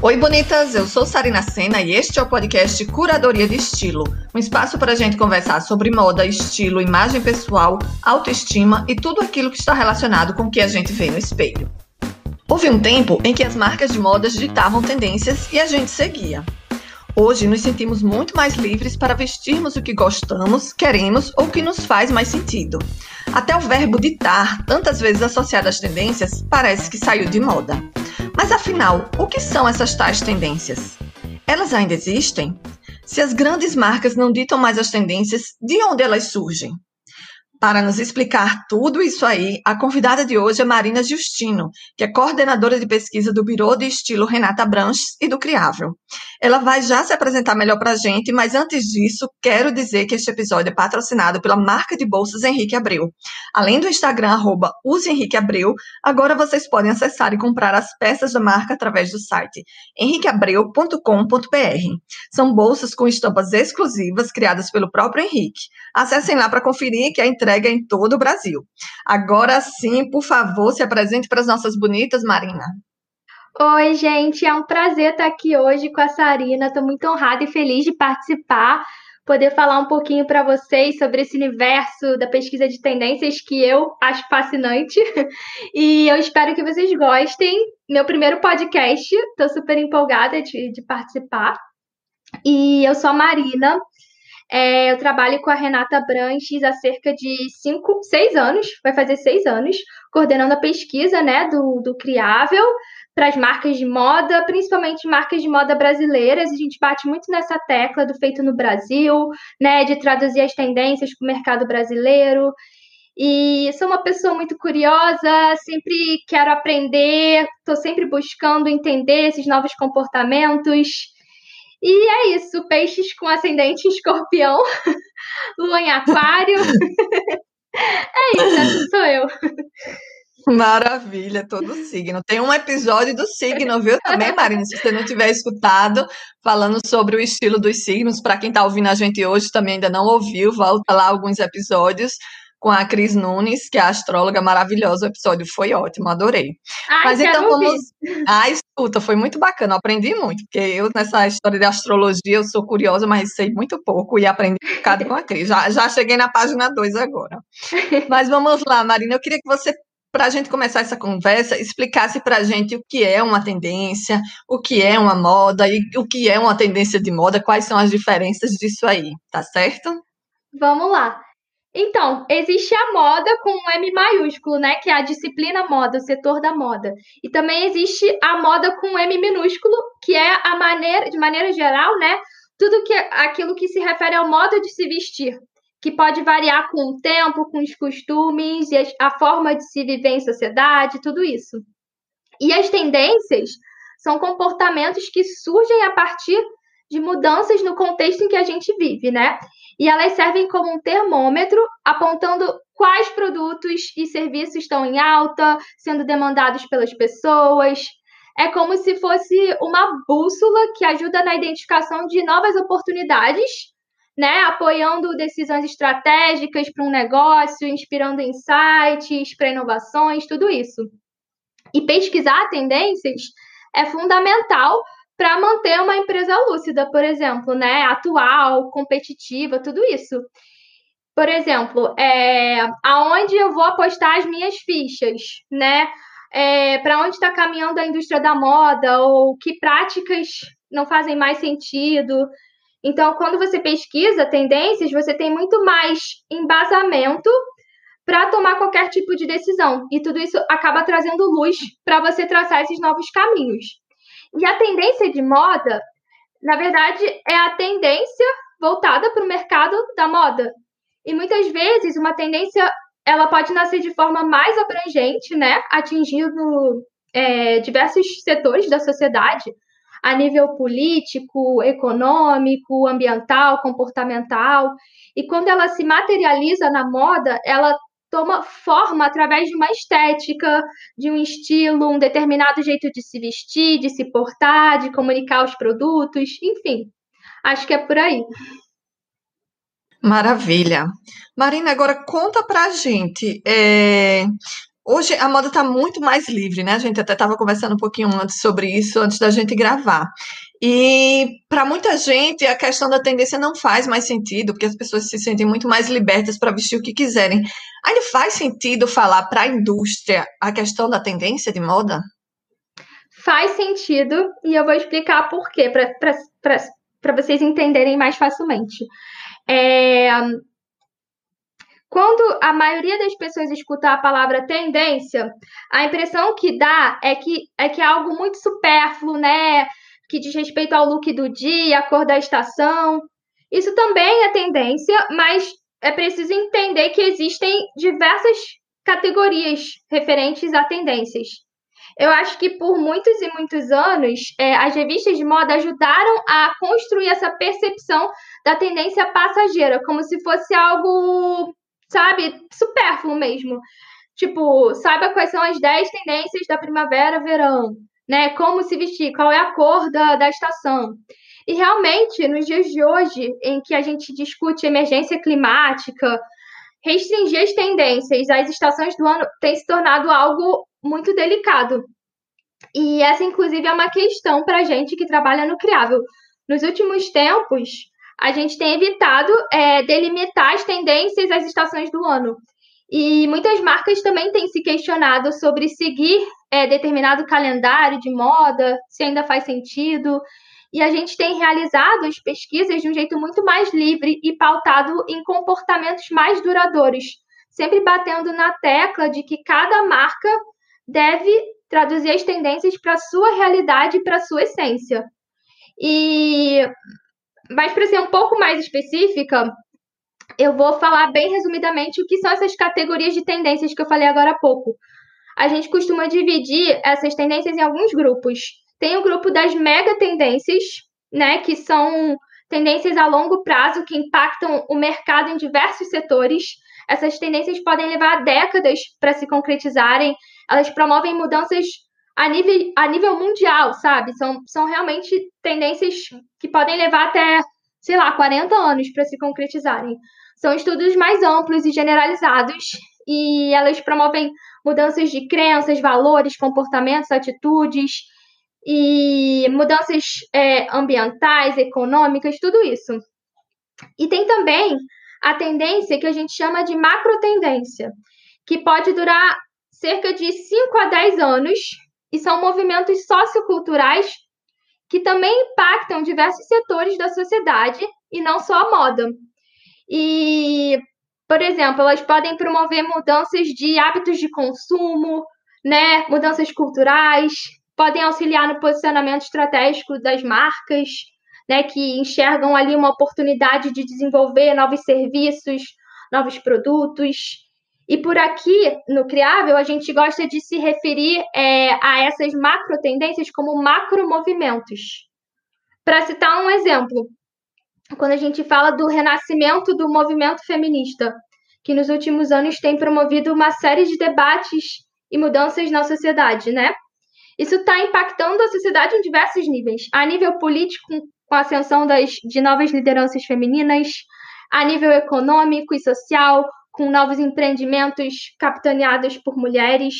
Oi, bonitas! Eu sou Sarina Sena e este é o podcast Curadoria de Estilo um espaço para a gente conversar sobre moda, estilo, imagem pessoal, autoestima e tudo aquilo que está relacionado com o que a gente vê no espelho. Houve um tempo em que as marcas de modas ditavam tendências e a gente seguia. Hoje nos sentimos muito mais livres para vestirmos o que gostamos, queremos ou que nos faz mais sentido. Até o verbo ditar, tantas vezes associado às tendências, parece que saiu de moda. Mas afinal, o que são essas tais tendências? Elas ainda existem? Se as grandes marcas não ditam mais as tendências, de onde elas surgem? Para nos explicar tudo isso aí, a convidada de hoje é Marina Justino, que é coordenadora de pesquisa do Biro de Estilo Renata Branches e do Criável. Ela vai já se apresentar melhor para a gente, mas antes disso, quero dizer que este episódio é patrocinado pela marca de bolsas Henrique Abreu. Além do Instagram, arroba agora vocês podem acessar e comprar as peças da marca através do site henriqueabreu.com.br. São bolsas com estampas exclusivas criadas pelo próprio Henrique. Acessem lá para conferir que a entrega entrega em todo o Brasil. Agora sim, por favor, se apresente para as nossas bonitas, Marina. Oi, gente, é um prazer estar aqui hoje com a Sarina. Estou muito honrada e feliz de participar, poder falar um pouquinho para vocês sobre esse universo da pesquisa de tendências que eu acho fascinante. E eu espero que vocês gostem. Meu primeiro podcast, estou super empolgada de, de participar. E eu sou a Marina, é, eu trabalho com a Renata Branches há cerca de cinco, seis anos, vai fazer seis anos, coordenando a pesquisa né, do, do Criável para as marcas de moda, principalmente marcas de moda brasileiras. A gente bate muito nessa tecla do feito no Brasil, né, de traduzir as tendências para o mercado brasileiro. E sou uma pessoa muito curiosa, sempre quero aprender, estou sempre buscando entender esses novos comportamentos. E é isso, peixes com ascendente escorpião, lua em aquário. é isso, essa sou eu. Maravilha, todo signo. Tem um episódio do signo, viu? Também, Marina, se você não tiver escutado, falando sobre o estilo dos signos. Para quem está ouvindo a gente hoje, também ainda não ouviu, volta lá alguns episódios com a Cris Nunes, que é a astróloga maravilhosa. O episódio foi ótimo, adorei. Ai, Mas então vamos. Ah, escuta, foi muito bacana, aprendi muito, porque eu, nessa história de astrologia, eu sou curiosa, mas sei muito pouco e aprendi um bocado com a Cris. Já, já cheguei na página 2 agora. Mas vamos lá, Marina, eu queria que você para a gente começar essa conversa, explicasse para a gente o que é uma tendência, o que é uma moda e o que é uma tendência de moda, quais são as diferenças disso aí, tá certo? Vamos lá. Então, existe a moda com um M maiúsculo, né? Que é a disciplina moda, o setor da moda. E também existe a moda com um M minúsculo, que é a maneira, de maneira geral, né? Tudo que aquilo que se refere ao modo de se vestir, que pode variar com o tempo, com os costumes e a forma de se viver em sociedade, tudo isso. E as tendências são comportamentos que surgem a partir de mudanças no contexto em que a gente vive, né? E elas servem como um termômetro apontando quais produtos e serviços estão em alta, sendo demandados pelas pessoas. É como se fosse uma bússola que ajuda na identificação de novas oportunidades, né? apoiando decisões estratégicas para um negócio, inspirando insights para inovações, tudo isso. E pesquisar tendências é fundamental para manter uma empresa lúcida, por exemplo, né? Atual, competitiva, tudo isso. Por exemplo, é, aonde eu vou apostar as minhas fichas, né? É, para onde está caminhando a indústria da moda ou que práticas não fazem mais sentido. Então, quando você pesquisa tendências, você tem muito mais embasamento para tomar qualquer tipo de decisão. E tudo isso acaba trazendo luz para você traçar esses novos caminhos. E a tendência de moda, na verdade, é a tendência voltada para o mercado da moda. E muitas vezes uma tendência ela pode nascer de forma mais abrangente, né, atingindo é, diversos setores da sociedade, a nível político, econômico, ambiental, comportamental. E quando ela se materializa na moda, ela toma forma através de uma estética, de um estilo, um determinado jeito de se vestir, de se portar, de comunicar os produtos, enfim. Acho que é por aí. Maravilha. Marina, agora conta pra gente. É, Hoje a moda está muito mais livre, né? A gente até estava conversando um pouquinho antes sobre isso, antes da gente gravar. E para muita gente a questão da tendência não faz mais sentido, porque as pessoas se sentem muito mais libertas para vestir o que quiserem. Ainda faz sentido falar para a indústria a questão da tendência de moda? Faz sentido, e eu vou explicar por quê, para vocês entenderem mais facilmente. É, quando a maioria das pessoas escuta a palavra tendência, a impressão que dá é que é que é algo muito supérfluo, né? Que diz respeito ao look do dia, a cor da estação. Isso também é tendência, mas é preciso entender que existem diversas categorias referentes a tendências. Eu acho que por muitos e muitos anos, é, as revistas de moda ajudaram a construir essa percepção da tendência passageira, como se fosse algo sabe, supérfluo mesmo. Tipo, saiba quais são as 10 tendências da primavera, verão, né? Como se vestir, qual é a cor da, da estação. E realmente, nos dias de hoje, em que a gente discute emergência climática, restringir as tendências às estações do ano tem se tornado algo muito delicado. E essa, inclusive, é uma questão para a gente que trabalha no Criável. Nos últimos tempos, a gente tem evitado é, delimitar as tendências às estações do ano. E muitas marcas também têm se questionado sobre seguir é, determinado calendário de moda, se ainda faz sentido. E a gente tem realizado as pesquisas de um jeito muito mais livre e pautado em comportamentos mais duradouros, sempre batendo na tecla de que cada marca deve traduzir as tendências para a sua realidade e para a sua essência. E mas para ser um pouco mais específica, eu vou falar bem resumidamente o que são essas categorias de tendências que eu falei agora há pouco. A gente costuma dividir essas tendências em alguns grupos. Tem o grupo das mega tendências, né, que são tendências a longo prazo que impactam o mercado em diversos setores. Essas tendências podem levar décadas para se concretizarem. Elas promovem mudanças a nível, a nível mundial, sabe? São, são realmente tendências que podem levar até, sei lá, 40 anos para se concretizarem. São estudos mais amplos e generalizados e elas promovem mudanças de crenças, valores, comportamentos, atitudes e mudanças é, ambientais, econômicas, tudo isso. E tem também a tendência que a gente chama de macro tendência, que pode durar cerca de 5 a 10 anos e são movimentos socioculturais que também impactam diversos setores da sociedade e não só a moda. E, por exemplo, elas podem promover mudanças de hábitos de consumo, né, mudanças culturais, podem auxiliar no posicionamento estratégico das marcas, né, que enxergam ali uma oportunidade de desenvolver novos serviços, novos produtos. E por aqui, no Criável, a gente gosta de se referir é, a essas macro tendências como macro movimentos. Para citar um exemplo, quando a gente fala do renascimento do movimento feminista, que nos últimos anos tem promovido uma série de debates e mudanças na sociedade, né? Isso está impactando a sociedade em diversos níveis. A nível político, com a ascensão das, de novas lideranças femininas, a nível econômico e social, com novos empreendimentos capitaneados por mulheres,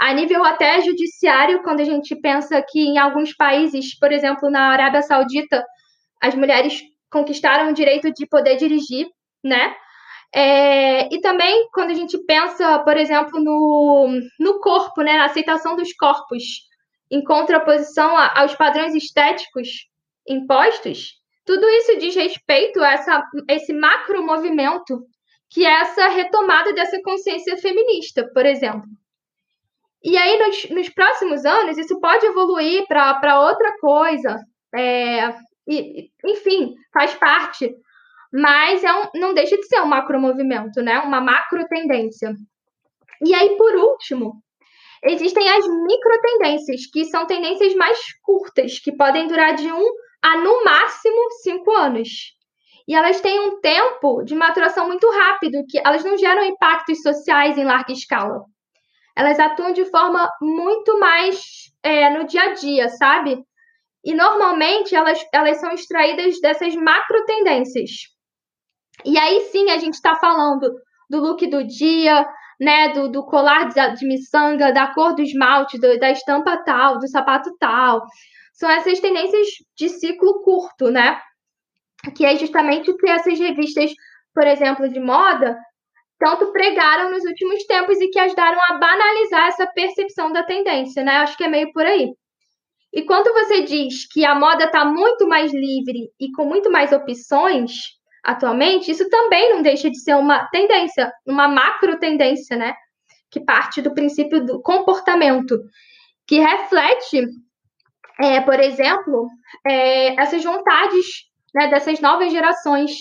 a nível até judiciário, quando a gente pensa que em alguns países, por exemplo, na Arábia Saudita, as mulheres conquistaram o direito de poder dirigir, né? É, e também quando a gente pensa, por exemplo, no, no corpo, né, na aceitação dos corpos, em contraposição a, aos padrões estéticos impostos, tudo isso diz respeito a essa, esse macro movimento que é essa retomada dessa consciência feminista, por exemplo. E aí, nos, nos próximos anos, isso pode evoluir para outra coisa, é, e, enfim, faz parte, mas é um, não deixa de ser um macromovimento, né? uma macro tendência. E aí, por último, existem as micro tendências, que são tendências mais curtas, que podem durar de um a, no máximo, cinco anos e elas têm um tempo de maturação muito rápido, que elas não geram impactos sociais em larga escala. Elas atuam de forma muito mais é, no dia a dia, sabe? E normalmente elas, elas são extraídas dessas macro tendências. E aí sim a gente está falando do look do dia, né, do, do colar de, de miçanga, da cor do esmalte, do, da estampa tal, do sapato tal. São essas tendências de ciclo curto, né? Que é justamente o que essas revistas, por exemplo, de moda, tanto pregaram nos últimos tempos e que ajudaram a banalizar essa percepção da tendência, né? Acho que é meio por aí. E quando você diz que a moda está muito mais livre e com muito mais opções atualmente, isso também não deixa de ser uma tendência, uma macro tendência, né? Que parte do princípio do comportamento, que reflete, é, por exemplo, é, essas vontades né, dessas novas gerações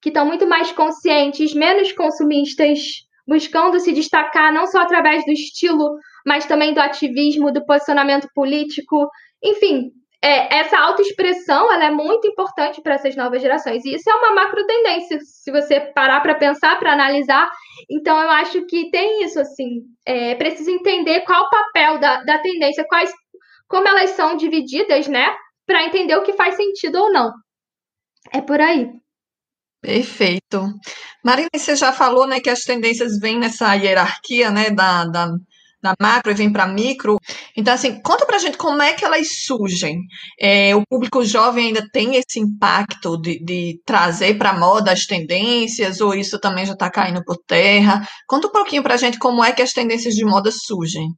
que estão muito mais conscientes, menos consumistas, buscando se destacar não só através do estilo, mas também do ativismo, do posicionamento político enfim, é, essa autoexpressão ela é muito importante para essas novas gerações. E isso é uma macro tendência, se você parar para pensar, para analisar. Então, eu acho que tem isso, assim, é preciso entender qual o papel da, da tendência, quais, como elas são divididas, né? Para entender o que faz sentido ou não. É por aí. Perfeito. Marina, você já falou né, que as tendências vêm nessa hierarquia né, da, da da macro e vem para micro. Então, assim, conta para a gente como é que elas surgem. É, o público jovem ainda tem esse impacto de, de trazer para moda as tendências, ou isso também já está caindo por terra? Conta um pouquinho para a gente como é que as tendências de moda surgem.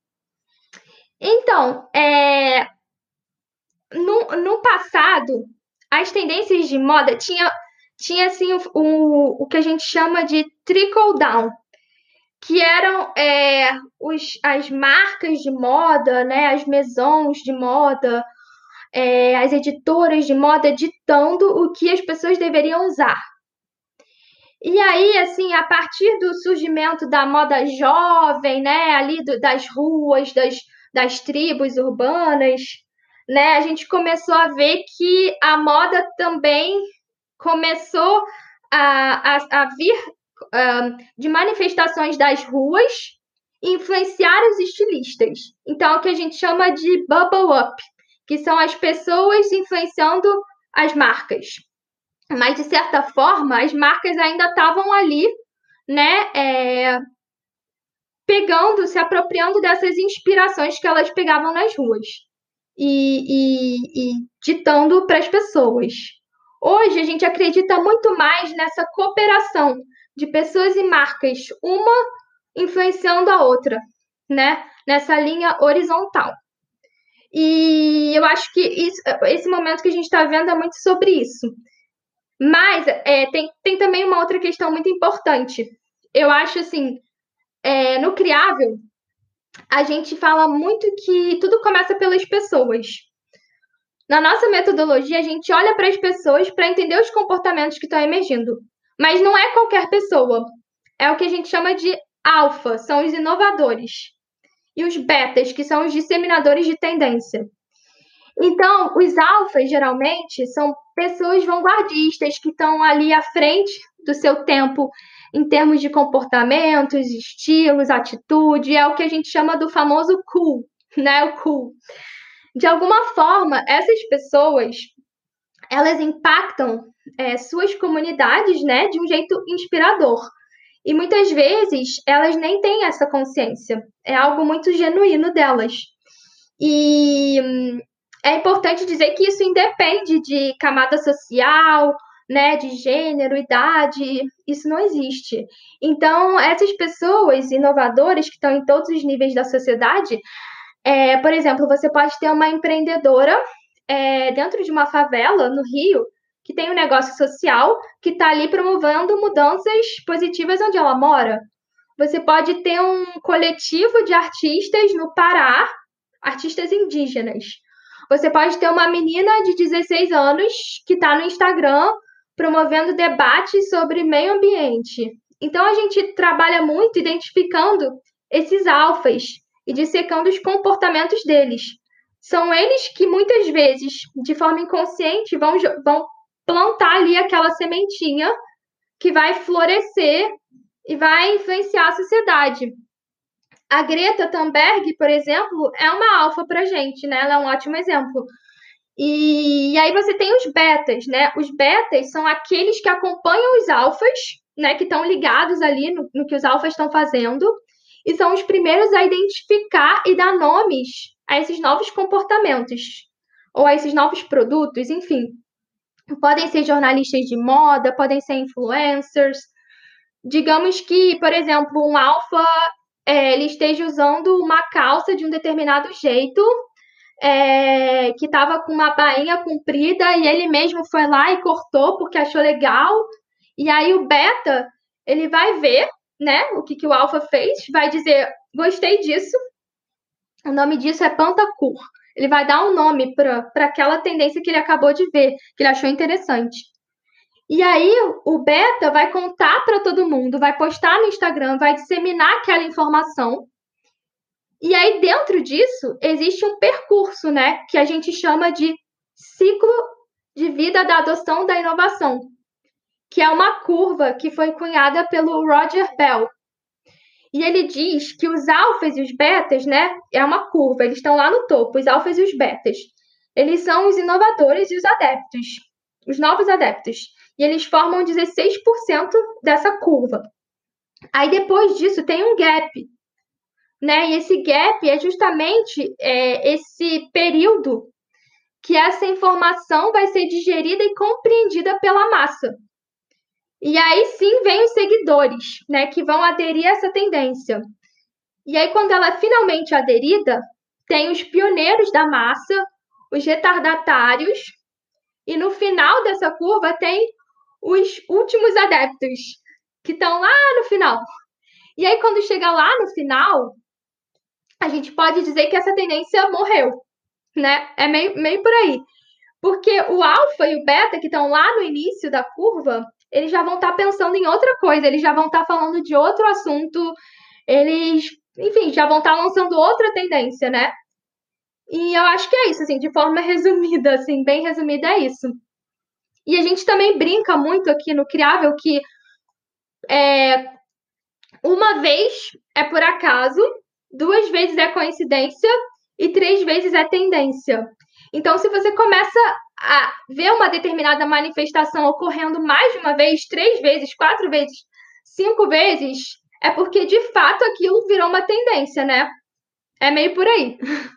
Então, é... no, no passado, as tendências de moda tinha, tinha assim, o, o, o que a gente chama de trickle down, que eram é, os, as marcas de moda, né, as maisons de moda, é, as editoras de moda ditando o que as pessoas deveriam usar. E aí, assim, a partir do surgimento da moda jovem, né, ali do, das ruas, das, das tribos urbanas, né, a gente começou a ver que a moda também começou a, a, a vir de manifestações das ruas influenciar os estilistas. Então, é o que a gente chama de bubble up, que são as pessoas influenciando as marcas. Mas, de certa forma, as marcas ainda estavam ali, né? É, pegando, se apropriando dessas inspirações que elas pegavam nas ruas e, e, e ditando para as pessoas. Hoje, a gente acredita muito mais nessa cooperação de pessoas e marcas, uma influenciando a outra, né? Nessa linha horizontal. E eu acho que isso, esse momento que a gente está vendo é muito sobre isso. Mas é, tem, tem também uma outra questão muito importante. Eu acho assim, é, no criável, a gente fala muito que tudo começa pelas pessoas. Na nossa metodologia, a gente olha para as pessoas para entender os comportamentos que estão emergindo. Mas não é qualquer pessoa. É o que a gente chama de alfa, são os inovadores. E os betas, que são os disseminadores de tendência. Então, os alfas, geralmente, são pessoas vanguardistas que estão ali à frente do seu tempo em termos de comportamentos, estilos, atitude. É o que a gente chama do famoso cool, né? O cool. De alguma forma, essas pessoas elas impactam é, suas comunidades, né, de um jeito inspirador. E muitas vezes elas nem têm essa consciência. É algo muito genuíno delas. E hum, é importante dizer que isso independe de camada social, né, de gênero, idade, isso não existe. Então, essas pessoas inovadoras que estão em todos os níveis da sociedade, é, por exemplo, você pode ter uma empreendedora é, dentro de uma favela no Rio que tem um negócio social que está ali promovendo mudanças positivas onde ela mora. Você pode ter um coletivo de artistas no Pará, artistas indígenas. Você pode ter uma menina de 16 anos que está no Instagram promovendo debates sobre meio ambiente. Então a gente trabalha muito identificando esses alfas e dissecando os comportamentos deles. São eles que muitas vezes, de forma inconsciente, vão, vão plantar ali aquela sementinha que vai florescer e vai influenciar a sociedade. A Greta Thunberg, por exemplo, é uma alfa para gente, né? Ela é um ótimo exemplo. E, e, aí você tem os betas, né? Os betas são aqueles que acompanham os alfas, né? Que estão ligados ali no, no que os alfas estão fazendo e são os primeiros a identificar e dar nomes a esses novos comportamentos ou a esses novos produtos, enfim. Podem ser jornalistas de moda, podem ser influencers. Digamos que, por exemplo, um alfa é, ele esteja usando uma calça de um determinado jeito, é, que estava com uma bainha comprida e ele mesmo foi lá e cortou porque achou legal. E aí o beta ele vai ver, né, o que, que o alfa fez, vai dizer gostei disso. O nome disso é Pantacur. Ele vai dar um nome para aquela tendência que ele acabou de ver, que ele achou interessante. E aí o beta vai contar para todo mundo, vai postar no Instagram, vai disseminar aquela informação. E aí dentro disso existe um percurso, né, que a gente chama de ciclo de vida da adoção da inovação, que é uma curva que foi cunhada pelo Roger Bell. E ele diz que os alfas e os betas, né, é uma curva, eles estão lá no topo, os alfas e os betas. Eles são os inovadores e os adeptos, os novos adeptos. E eles formam 16% dessa curva. Aí depois disso tem um gap, né? E esse gap é justamente é, esse período que essa informação vai ser digerida e compreendida pela massa. E aí sim vem os seguidores, né, que vão aderir a essa tendência. E aí quando ela é finalmente aderida, tem os pioneiros da massa, os retardatários, e no final dessa curva tem os últimos adeptos, que estão lá no final. E aí quando chega lá no final, a gente pode dizer que essa tendência morreu, né? É meio, meio por aí. Porque o alfa e o beta, que estão lá no início da curva, eles já vão estar tá pensando em outra coisa, eles já vão estar tá falando de outro assunto, eles, enfim, já vão estar tá lançando outra tendência, né? E eu acho que é isso, assim, de forma resumida, assim, bem resumida é isso. E a gente também brinca muito aqui no Criável que é, uma vez é por acaso, duas vezes é coincidência e três vezes é tendência. Então, se você começa a ver uma determinada manifestação ocorrendo mais de uma vez, três vezes, quatro vezes, cinco vezes, é porque de fato aquilo virou uma tendência, né? É meio por aí.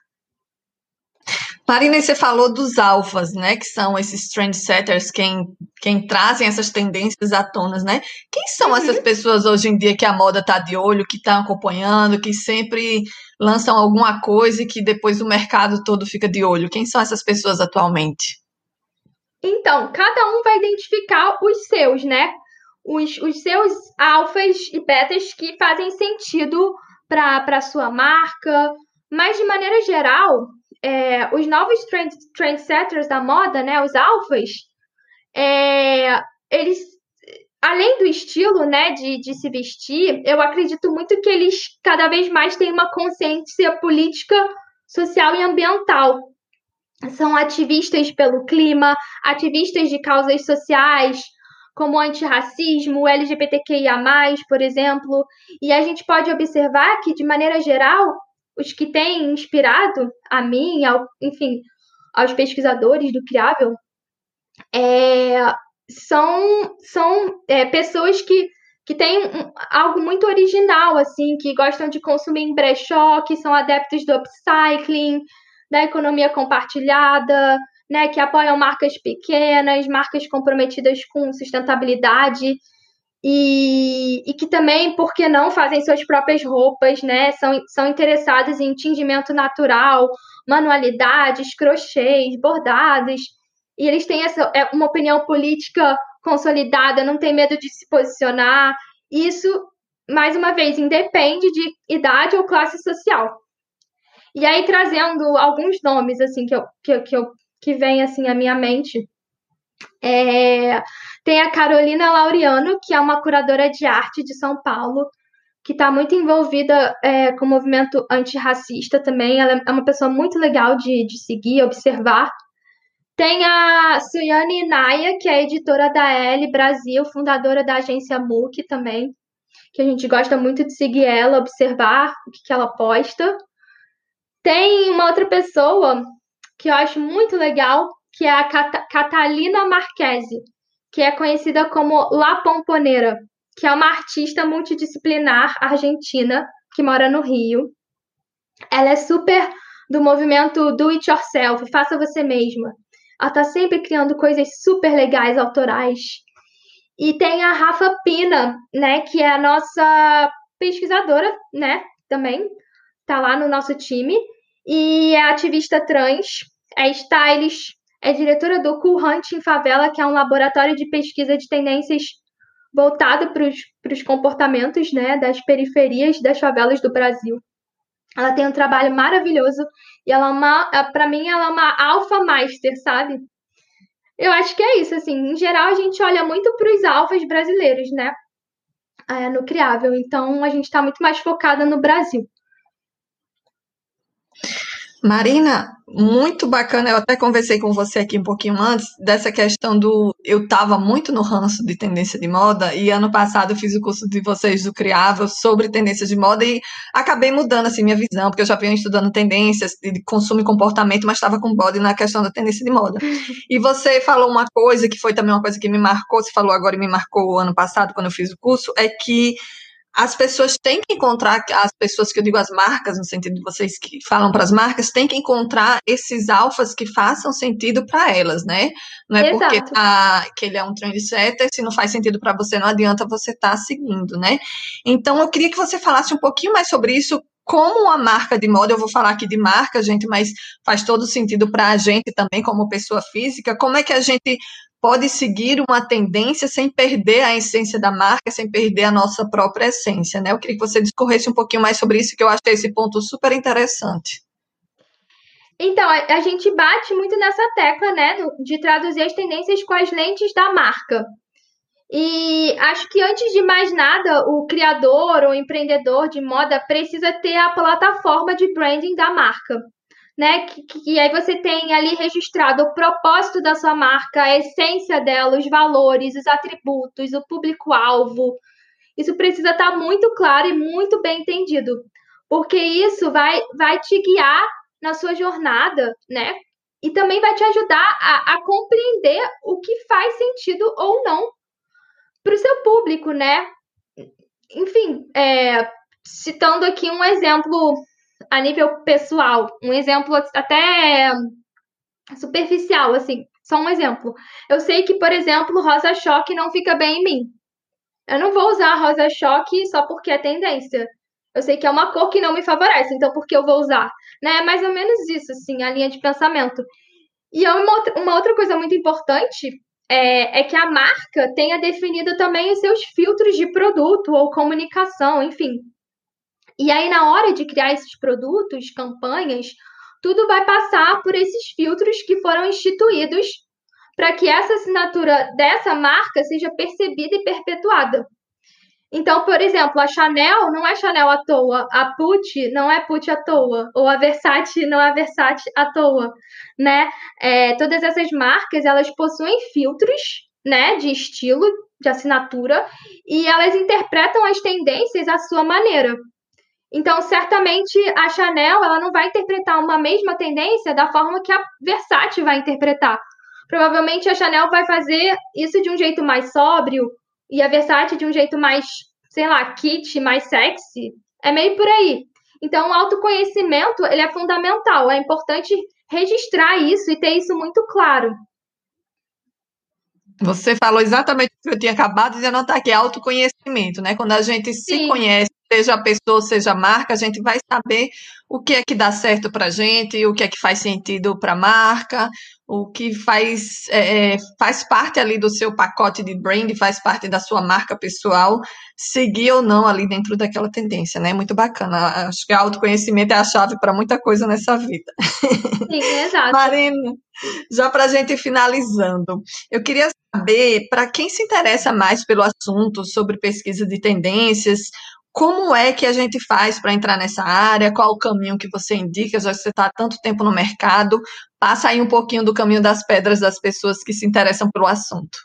Marina, você falou dos alfas, né? Que são esses trendsetters, quem, quem trazem essas tendências à tona, né? Quem são uhum. essas pessoas hoje em dia que a moda está de olho, que estão tá acompanhando, que sempre lançam alguma coisa e que depois o mercado todo fica de olho? Quem são essas pessoas atualmente? Então, cada um vai identificar os seus, né? Os, os seus alfas e betas que fazem sentido para a sua marca, mas de maneira geral, é, os novos trend, trendsetters da moda, né, os alfas, é, eles, além do estilo, né, de, de se vestir, eu acredito muito que eles cada vez mais têm uma consciência política, social e ambiental. São ativistas pelo clima, ativistas de causas sociais, como antirracismo, LGBTQIA+, por exemplo, e a gente pode observar que, de maneira geral, os que têm inspirado a mim, ao, enfim, aos pesquisadores do Criável, é, são, são é, pessoas que, que têm um, algo muito original, assim, que gostam de consumir em brechó, que são adeptos do upcycling, da economia compartilhada, né, que apoiam marcas pequenas, marcas comprometidas com sustentabilidade e, e que também, por que não, fazem suas próprias roupas, né? São, são interessados em tingimento natural, manualidades, crochês, bordados, e eles têm essa, é, uma opinião política consolidada, não tem medo de se posicionar. Isso, mais uma vez, independe de idade ou classe social. E aí, trazendo alguns nomes, assim, que, eu, que, que, eu, que vem, assim, à minha mente, é, tem a Carolina Laureano, que é uma curadora de arte de São Paulo, que está muito envolvida é, com o movimento antirracista também. Ela é uma pessoa muito legal de, de seguir, observar. Tem a Suyane Naya, que é editora da L Brasil, fundadora da agência MUC também, que a gente gosta muito de seguir ela, observar o que, que ela posta. Tem uma outra pessoa que eu acho muito legal, que é a Cat Catalina Marquese, que é conhecida como La Pomponera, que é uma artista multidisciplinar argentina, que mora no Rio. Ela é super do movimento do it yourself, faça você mesma. Ela tá sempre criando coisas super legais, autorais. E tem a Rafa Pina, né, que é a nossa pesquisadora, né, também, tá lá no nosso time, e é ativista trans, é stylist, é diretora do Cool Hunt em Favela, que é um laboratório de pesquisa de tendências voltado para os comportamentos né, das periferias das favelas do Brasil. Ela tem um trabalho maravilhoso e ela é uma, para mim, ela é uma alfa master, sabe? Eu acho que é isso, assim, em geral a gente olha muito para os alfas brasileiros, né? É, no criável, então a gente está muito mais focada no Brasil. Marina, muito bacana. Eu até conversei com você aqui um pouquinho antes dessa questão do. Eu estava muito no ranço de tendência de moda e ano passado eu fiz o curso de vocês do Criável sobre tendências de moda e acabei mudando assim minha visão, porque eu já venho estudando tendências de consumo e comportamento, mas estava com bode na questão da tendência de moda. E você falou uma coisa que foi também uma coisa que me marcou, você falou agora e me marcou ano passado quando eu fiz o curso, é que as pessoas têm que encontrar, as pessoas que eu digo as marcas, no sentido de vocês que falam para as marcas, têm que encontrar esses alfas que façam sentido para elas, né? Não é Exato. porque tá, que ele é um trendsetter, se não faz sentido para você, não adianta você estar tá seguindo, né? Então, eu queria que você falasse um pouquinho mais sobre isso, como a marca de moda, eu vou falar aqui de marca, gente, mas faz todo sentido para a gente também, como pessoa física, como é que a gente pode seguir uma tendência sem perder a essência da marca, sem perder a nossa própria essência, né? Eu queria que você discorresse um pouquinho mais sobre isso, que eu achei esse ponto super interessante. Então, a gente bate muito nessa tecla, né, de traduzir as tendências com as lentes da marca. E acho que antes de mais nada, o criador ou empreendedor de moda precisa ter a plataforma de branding da marca né? Que, que aí você tem ali registrado o propósito da sua marca, a essência dela, os valores, os atributos, o público-alvo. Isso precisa estar tá muito claro e muito bem entendido, porque isso vai, vai te guiar na sua jornada, né? E também vai te ajudar a, a compreender o que faz sentido ou não para o seu público, né? Enfim, é, citando aqui um exemplo a nível pessoal, um exemplo até superficial, assim, só um exemplo. Eu sei que, por exemplo, rosa choque não fica bem em mim. Eu não vou usar rosa choque só porque é tendência. Eu sei que é uma cor que não me favorece, então por que eu vou usar? Né? É mais ou menos isso, assim, a linha de pensamento. E uma outra, uma outra coisa muito importante é, é, que a marca tenha definido também os seus filtros de produto ou comunicação, enfim. E aí, na hora de criar esses produtos, campanhas, tudo vai passar por esses filtros que foram instituídos para que essa assinatura dessa marca seja percebida e perpetuada. Então, por exemplo, a Chanel não é Chanel à toa, a Pucci não é Pucci à toa, ou a Versace não é Versace à toa, né? É, todas essas marcas, elas possuem filtros, né, de estilo, de assinatura, e elas interpretam as tendências à sua maneira. Então, certamente a Chanel ela não vai interpretar uma mesma tendência da forma que a Versace vai interpretar. Provavelmente a Chanel vai fazer isso de um jeito mais sóbrio e a Versace de um jeito mais, sei lá, kit, mais sexy. É meio por aí. Então, o autoconhecimento ele é fundamental. É importante registrar isso e ter isso muito claro. Você falou exatamente o que eu tinha acabado de anotar, que é autoconhecimento, né? Quando a gente Sim. se conhece, seja a pessoa, seja a marca, a gente vai saber o que é que dá certo para a gente, o que é que faz sentido para a marca, o que faz, é, é, faz parte ali do seu pacote de brand, faz parte da sua marca pessoal, seguir ou não ali dentro daquela tendência, né? Muito bacana. Acho que autoconhecimento é a chave para muita coisa nessa vida. Sim, exato. Marina, já para a gente ir finalizando, eu queria saber, para quem se interessa mais pelo assunto sobre pesquisa de tendências, como é que a gente faz para entrar nessa área? Qual o caminho que você indica, já que você está há tanto tempo no mercado? Passa aí um pouquinho do caminho das pedras das pessoas que se interessam pelo assunto.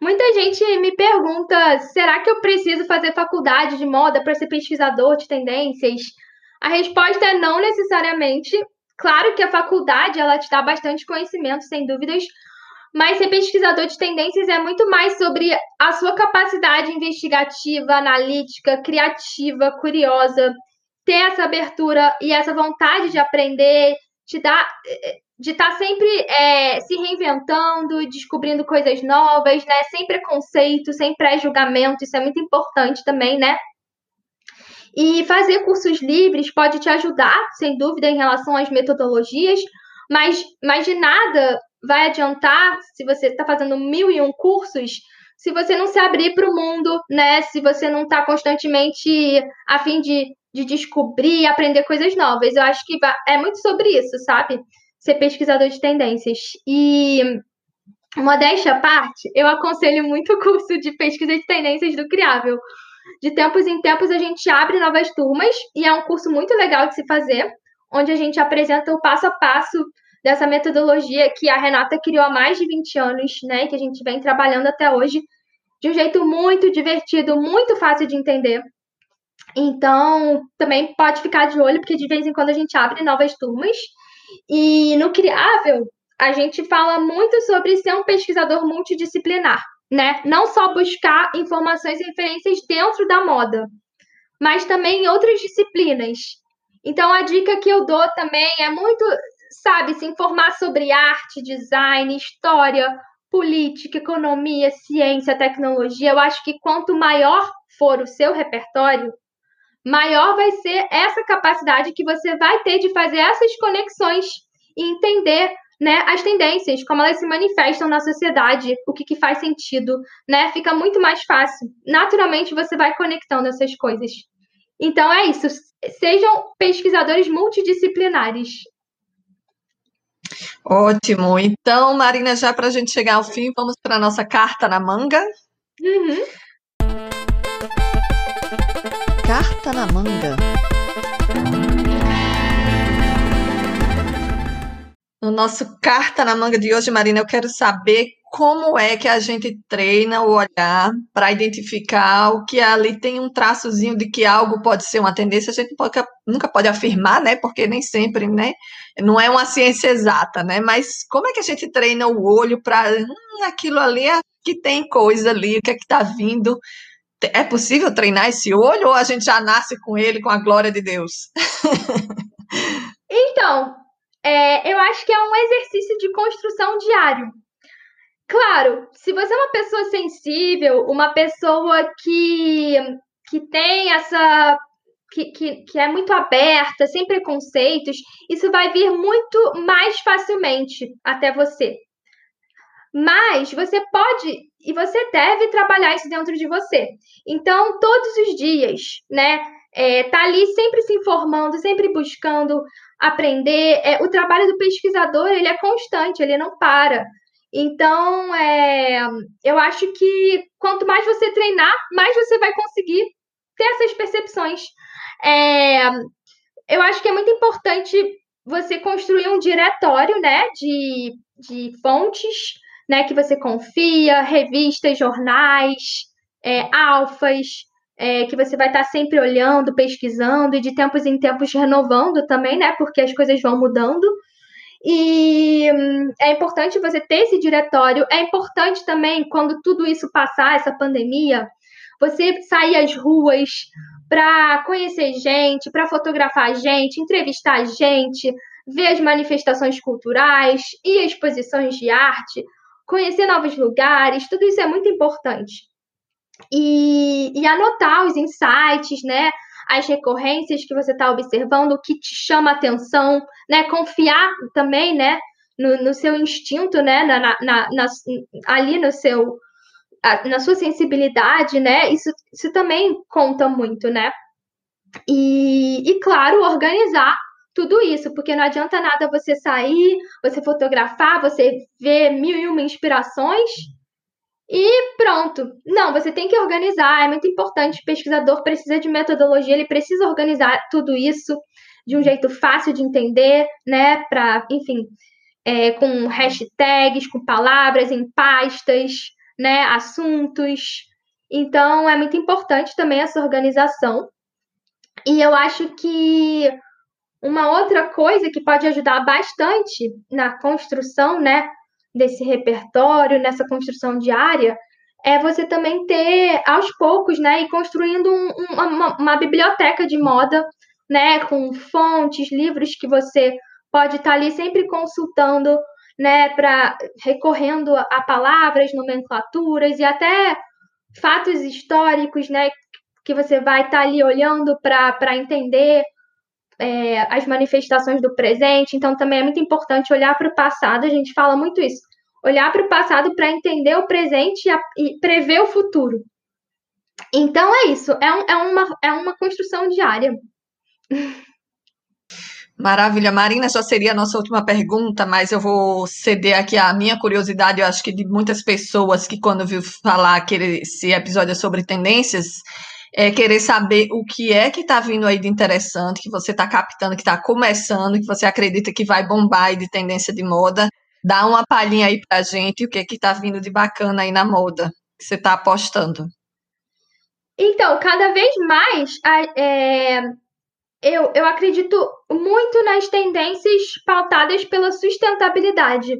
Muita gente me pergunta: será que eu preciso fazer faculdade de moda para ser pesquisador de tendências? A resposta é não necessariamente. Claro que a faculdade ela te dá bastante conhecimento, sem dúvidas, mas ser pesquisador de tendências é muito mais sobre a sua capacidade investigativa, analítica, criativa, curiosa, ter essa abertura e essa vontade de aprender, te dar de estar tá sempre é, se reinventando, descobrindo coisas novas, né? Sem preconceito, sem pré-julgamento, isso é muito importante também, né? E fazer cursos livres pode te ajudar, sem dúvida, em relação às metodologias, mas, mas de nada vai adiantar se você está fazendo mil e um cursos se você não se abrir para o mundo, né? Se você não está constantemente a fim de, de descobrir e aprender coisas novas. Eu acho que é muito sobre isso, sabe? Ser pesquisador de tendências. E modéstia à parte, eu aconselho muito o curso de pesquisa de tendências do Criável. De tempos em tempos a gente abre novas turmas e é um curso muito legal de se fazer, onde a gente apresenta o passo a passo dessa metodologia que a Renata criou há mais de 20 anos, né, que a gente vem trabalhando até hoje, de um jeito muito divertido, muito fácil de entender. Então, também pode ficar de olho, porque de vez em quando a gente abre novas turmas. E no Criável, a gente fala muito sobre ser um pesquisador multidisciplinar, né? Não só buscar informações e referências dentro da moda, mas também em outras disciplinas. Então, a dica que eu dou também é muito sabe, se informar sobre arte, design, história, política, economia, ciência, tecnologia. Eu acho que quanto maior for o seu repertório, maior vai ser essa capacidade que você vai ter de fazer essas conexões e entender né, as tendências, como elas se manifestam na sociedade, o que, que faz sentido, né? Fica muito mais fácil. Naturalmente você vai conectando essas coisas. Então é isso. Sejam pesquisadores multidisciplinares. Ótimo. Então, Marina, já para a gente chegar ao fim, vamos para a nossa carta na manga. Uhum. Carta na manga. No nosso carta na manga de hoje, Marina, eu quero saber como é que a gente treina o olhar para identificar o que ali tem um traçozinho de que algo pode ser uma tendência, a gente pode, nunca pode afirmar, né? Porque nem sempre, né? Não é uma ciência exata, né? Mas como é que a gente treina o olho para hum, aquilo ali é que tem coisa ali, o que é que está vindo? É possível treinar esse olho ou a gente já nasce com ele, com a glória de Deus? então, é, eu acho que é um exercício de construção diário Claro, se você é uma pessoa sensível, uma pessoa que, que tem essa. Que, que, que é muito aberta, sem preconceitos, isso vai vir muito mais facilmente até você. Mas você pode e você deve trabalhar isso dentro de você. Então, todos os dias, né? É, tá ali sempre se informando, sempre buscando aprender. É, o trabalho do pesquisador ele é constante, ele não para. Então, é, eu acho que quanto mais você treinar, mais você vai conseguir ter essas percepções. É, eu acho que é muito importante você construir um diretório né, de, de fontes né, que você confia, revistas, jornais, é, alfas, é, que você vai estar sempre olhando, pesquisando e de tempos em tempos renovando também, né? Porque as coisas vão mudando. E hum, é importante você ter esse diretório. É importante também, quando tudo isso passar, essa pandemia, você sair às ruas para conhecer gente, para fotografar gente, entrevistar gente, ver as manifestações culturais e exposições de arte, conhecer novos lugares, tudo isso é muito importante. E, e anotar os insights, né? As recorrências que você está observando, o que te chama atenção, né? Confiar também, né? No, no seu instinto, né? Na, na, na, ali no seu, na sua sensibilidade, né? Isso, isso também conta muito, né? E, e claro, organizar tudo isso, porque não adianta nada você sair, você fotografar, você ver mil e uma inspirações e pronto. Não, você tem que organizar, é muito importante. O pesquisador precisa de metodologia, ele precisa organizar tudo isso de um jeito fácil de entender, né? Para, enfim, é, com hashtags, com palavras em pastas, né? Assuntos. Então, é muito importante também essa organização. E eu acho que uma outra coisa que pode ajudar bastante na construção, né, desse repertório, nessa construção diária, é você também ter aos poucos, né, e construindo um, uma, uma, biblioteca de moda, né, com fontes, livros que você pode estar ali sempre consultando, né, para recorrendo a palavras, nomenclaturas e até fatos históricos, né, que você vai estar ali olhando para entender é, as manifestações do presente. Então, também é muito importante olhar para o passado. A gente fala muito isso olhar para o passado para entender o presente e, prever o futuro. Então é isso, é, um, é, uma, é uma construção diária. Maravilha, Marina, já seria a nossa última pergunta, mas eu vou ceder aqui a minha curiosidade, eu acho que de muitas pessoas que quando viu falar que esse episódio sobre tendências, é querer saber o que é que está vindo aí de interessante, que você está captando, que está começando, que você acredita que vai bombar de tendência de moda. Dá uma palhinha aí pra gente o que é que tá vindo de bacana aí na moda que você tá apostando. Então, cada vez mais é, eu, eu acredito muito nas tendências pautadas pela sustentabilidade.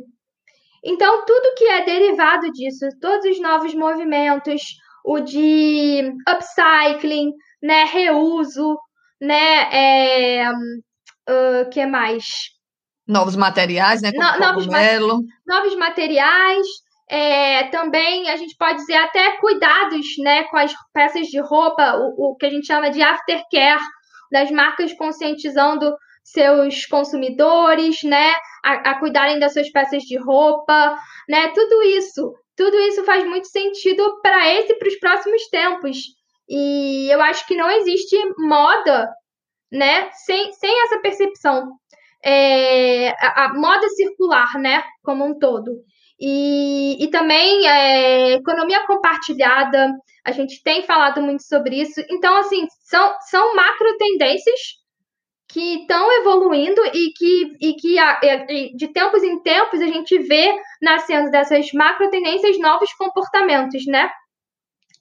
Então, tudo que é derivado disso, todos os novos movimentos, o de upcycling, né, reuso, né, é, uh, que mais? Novos materiais, né? Como no, novos, novos materiais. É, também a gente pode dizer até cuidados né, com as peças de roupa, o, o que a gente chama de aftercare, das marcas conscientizando seus consumidores, né, a, a, cuidarem das suas peças de roupa, né, tudo isso, tudo isso faz muito sentido para esse e para os próximos tempos. E eu acho que não existe moda, né, sem, sem essa percepção é, a, a, moda circular, né, como um todo. E, e também é, economia compartilhada, a gente tem falado muito sobre isso. Então, assim, são, são macro tendências que estão evoluindo e que, e que a, de tempos em tempos a gente vê nascendo dessas macro tendências novos comportamentos, né?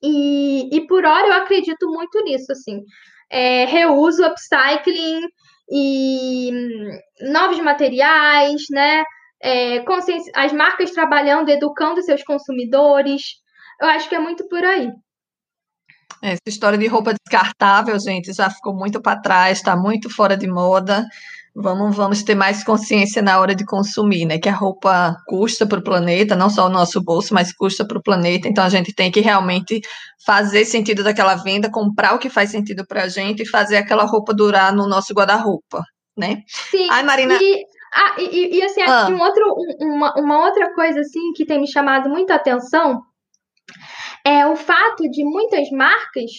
E, e por hora eu acredito muito nisso, assim. É, reuso, upcycling, e novos materiais, né? É, as marcas trabalhando, educando seus consumidores. Eu acho que é muito por aí. Essa história de roupa descartável, gente, já ficou muito para trás, está muito fora de moda. Vamos, vamos ter mais consciência na hora de consumir, né? Que a roupa custa para o planeta, não só o nosso bolso, mas custa para o planeta. Então a gente tem que realmente fazer sentido daquela venda, comprar o que faz sentido para a gente e fazer aquela roupa durar no nosso guarda-roupa, né? Sim. Ai, Marina. E, ah, e, e assim, ah. um outro, uma, uma outra coisa assim que tem me chamado muita atenção é o fato de muitas marcas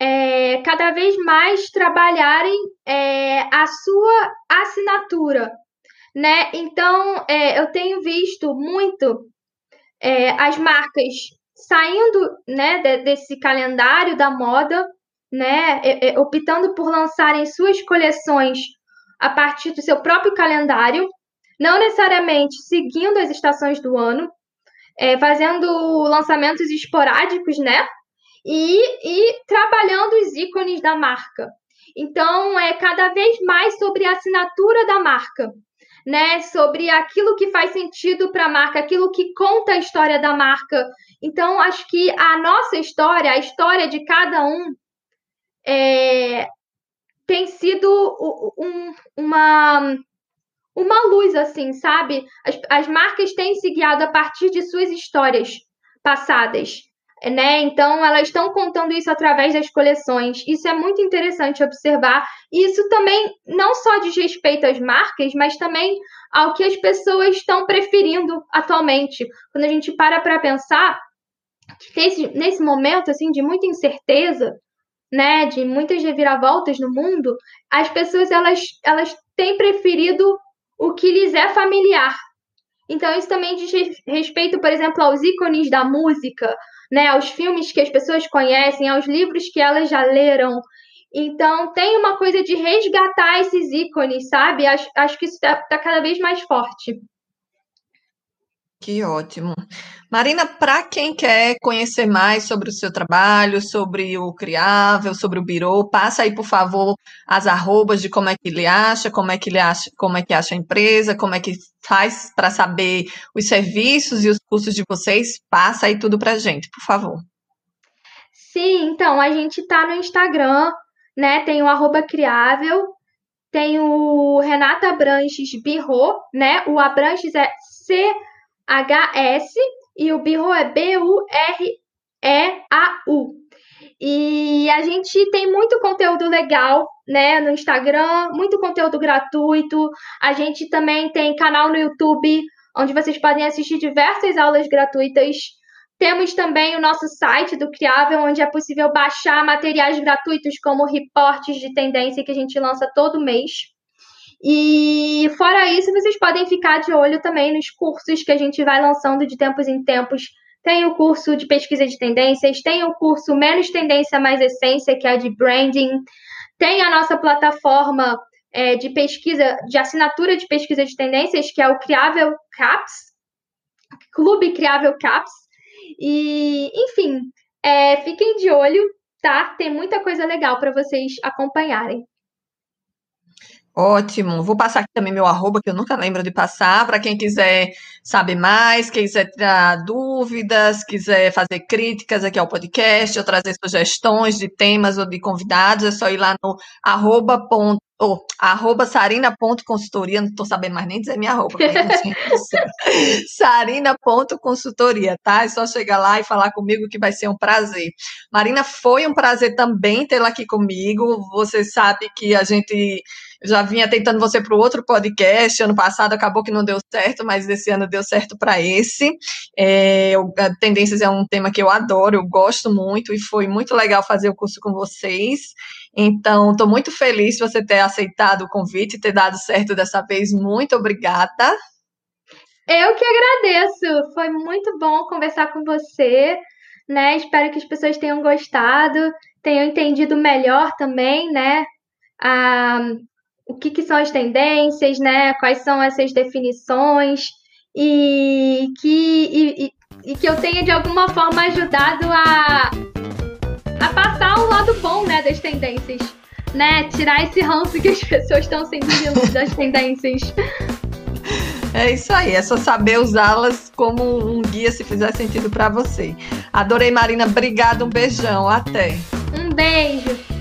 é, cada vez mais trabalharem é, a sua assinatura, né? Então, é, eu tenho visto muito é, as marcas saindo, né, de, desse calendário da moda, né, é, é, optando por lançarem suas coleções a partir do seu próprio calendário, não necessariamente seguindo as estações do ano, fazendo lançamentos esporádicos, né? e, e trabalhando os ícones da marca. Então, é cada vez mais sobre a assinatura da marca, né? Sobre aquilo que faz sentido para a marca, aquilo que conta a história da marca. Então, acho que a nossa história, a história de cada um, é, tem sido um, uma, uma luz, assim, sabe? As, as marcas têm se guiado a partir de suas histórias passadas né? Então, elas estão contando isso através das coleções. Isso é muito interessante observar. E isso também não só diz respeito às marcas, mas também ao que as pessoas estão preferindo atualmente. Quando a gente para para pensar que nesse, nesse momento assim de muita incerteza, né, de muitas reviravoltas no mundo, as pessoas elas, elas têm preferido o que lhes é familiar. Então, isso também diz respeito, por exemplo, aos ícones da música, né, aos filmes que as pessoas conhecem, aos livros que elas já leram. Então, tem uma coisa de resgatar esses ícones, sabe? Acho, acho que isso está tá cada vez mais forte. Que ótimo. Marina, para quem quer conhecer mais sobre o seu trabalho, sobre o Criável, sobre o Biro, passa aí, por favor, as arrobas de como é que ele acha, como é que ele acha, como é que acha a empresa, como é que faz para saber os serviços e os cursos de vocês. Passa aí tudo para gente, por favor. Sim, então, a gente está no Instagram, né? Tem o arroba Criável, tem o Renata Abranches Birro, né? O Abranches é C H-S e o Birro é B-U-R-E-A-U. E a gente tem muito conteúdo legal, né, no Instagram, muito conteúdo gratuito. A gente também tem canal no YouTube, onde vocês podem assistir diversas aulas gratuitas. Temos também o nosso site do Criável, onde é possível baixar materiais gratuitos como reportes de tendência que a gente lança todo mês. E fora isso, vocês podem ficar de olho também nos cursos que a gente vai lançando de tempos em tempos. Tem o curso de pesquisa de tendências, tem o curso Menos Tendência Mais Essência, que é de branding, tem a nossa plataforma é, de pesquisa, de assinatura de pesquisa de tendências, que é o Criável Caps, Clube Criável Caps. E, enfim, é, fiquem de olho, tá? Tem muita coisa legal para vocês acompanharem. Ótimo. Vou passar aqui também meu arroba, que eu nunca lembro de passar, para quem quiser saber mais, quiser tirar dúvidas, quiser fazer críticas aqui ao podcast, ou trazer sugestões de temas ou de convidados, é só ir lá no arroba, oh, arroba sarina.consultoria, não estou sabendo mais nem dizer minha arroba. sarina.consultoria, tá? É só chegar lá e falar comigo que vai ser um prazer. Marina, foi um prazer também tê-la aqui comigo. Você sabe que a gente já vinha tentando você para o outro podcast. Ano passado acabou que não deu certo, mas esse ano deu certo para esse. É, tendências é um tema que eu adoro, eu gosto muito e foi muito legal fazer o curso com vocês. Então, estou muito feliz de você ter aceitado o convite e ter dado certo dessa vez. Muito obrigada. Eu que agradeço. Foi muito bom conversar com você. Né? Espero que as pessoas tenham gostado, tenham entendido melhor também, né? O que, que são as tendências, né? Quais são essas definições e que, e, e, que eu tenha de alguma forma ajudado a, a passar o lado bom, né, das tendências, né? Tirar esse ranço que as pessoas estão sentindo das tendências. É isso aí, é só saber usá-las como um guia se fizer sentido para você. Adorei, Marina. Obrigada, um beijão. Até. Um beijo.